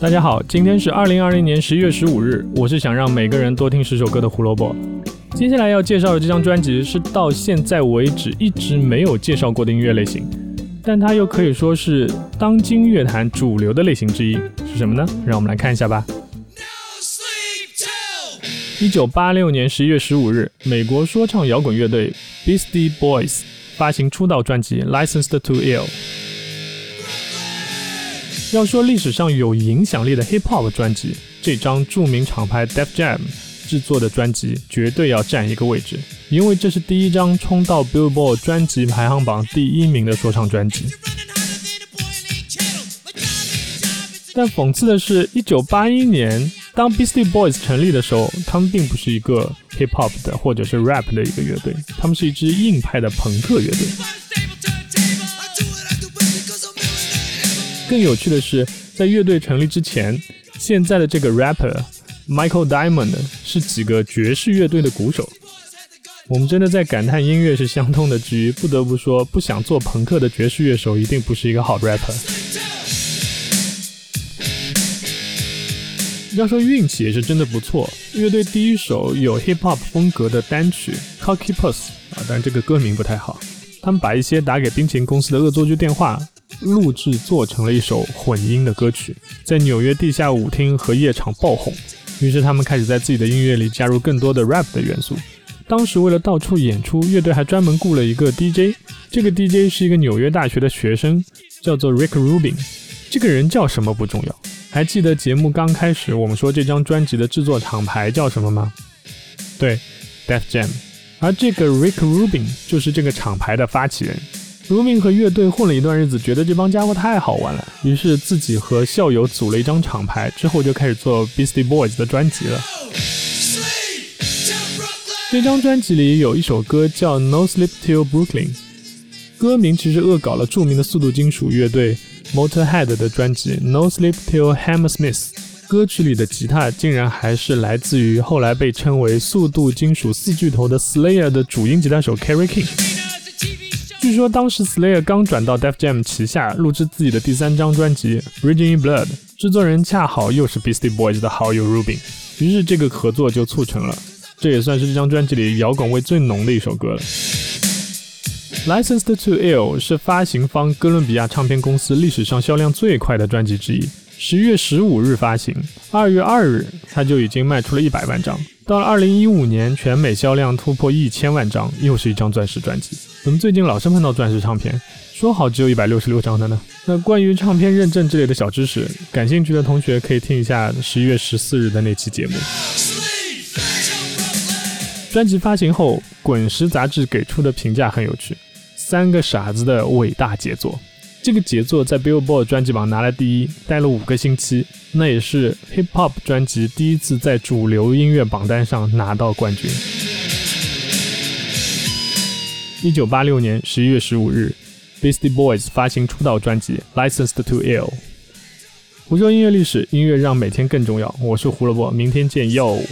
大家好，今天是二零二零年十一月十五日，我是想让每个人多听十首歌的胡萝卜。接下来要介绍的这张专辑是到现在为止一直没有介绍过的音乐类型，但它又可以说是当今乐坛主流的类型之一，是什么呢？让我们来看一下吧。一九八六年十一月十五日，美国说唱摇滚乐队 Beastie Boys 发行出道专辑《Licensed to Ill》。要说历史上有影响力的 Hip Hop 专辑，这张著名厂牌 Def Jam 制作的专辑绝对要占一个位置，因为这是第一张冲到 Billboard 专辑排行榜第一名的说唱专辑。但讽刺的是，一九八一年。当 Beastie Boys 成立的时候，他们并不是一个 hip hop 的或者是 rap 的一个乐队，他们是一支硬派的朋克乐队。更有趣的是，在乐队成立之前，现在的这个 rapper Michael Diamond 是几个爵士乐队的鼓手。我们真的在感叹音乐是相通的之余，不得不说，不想做朋克的爵士乐手一定不是一个好 rapper。要说运气也是真的不错，乐队第一首有 hip hop 风格的单曲 Cocky Puss 啊，但这个歌名不太好。他们把一些打给冰淇淋公司的恶作剧电话录制做成了一首混音的歌曲，在纽约地下舞厅和夜场爆红。于是他们开始在自己的音乐里加入更多的 rap 的元素。当时为了到处演出，乐队还专门雇了一个 DJ，这个 DJ 是一个纽约大学的学生，叫做 Rick Rubin。这个人叫什么不重要。还记得节目刚开始我们说这张专辑的制作厂牌叫什么吗？对，Death Jam。而这个 Rick Rubin 就是这个厂牌的发起人。Rubin 和乐队混了一段日子，觉得这帮家伙太好玩了，于是自己和校友组了一张厂牌，之后就开始做 Beastie Boys 的专辑了。这张专辑里有一首歌叫 No Sleep Till Brooklyn，歌名其实恶搞了著名的速度金属乐队。Motorhead 的专辑《No Sleep Till Hammersmith》歌曲里的吉他竟然还是来自于后来被称为速度金属四巨头的 Slayer 的主音吉他手 Kerry King。据说当时 Slayer 刚转到 Def Jam 旗下录制自己的第三张专辑《Raging in Blood》，制作人恰好又是 Beastie Boys 的好友 Rubin，于是这个合作就促成了。这也算是这张专辑里摇滚味最浓的一首歌了。Licensed to Ill 是发行方哥伦比亚唱片公司历史上销量最快的专辑之一。十月十五日发行，二月二日它就已经卖出了一百万张。到了二零一五年，全美销量突破一千万张，又是一张钻石专辑。怎么最近老是碰到钻石唱片？说好只有一百六十六张的呢？那关于唱片认证之类的小知识，感兴趣的同学可以听一下十一月十四日的那期节目。专辑发行后，《滚石》杂志给出的评价很有趣。三个傻子的伟大杰作，这个杰作在 Billboard 专辑榜拿了第一，待了五个星期，那也是 Hip Hop 专辑第一次在主流音乐榜单上拿到冠军。一九八六年十一月十五日，Beastie Boys 发行出道专辑《Licensed to Ill》。胡说音乐历史，音乐让每天更重要。我是胡萝卜，明天见，哟。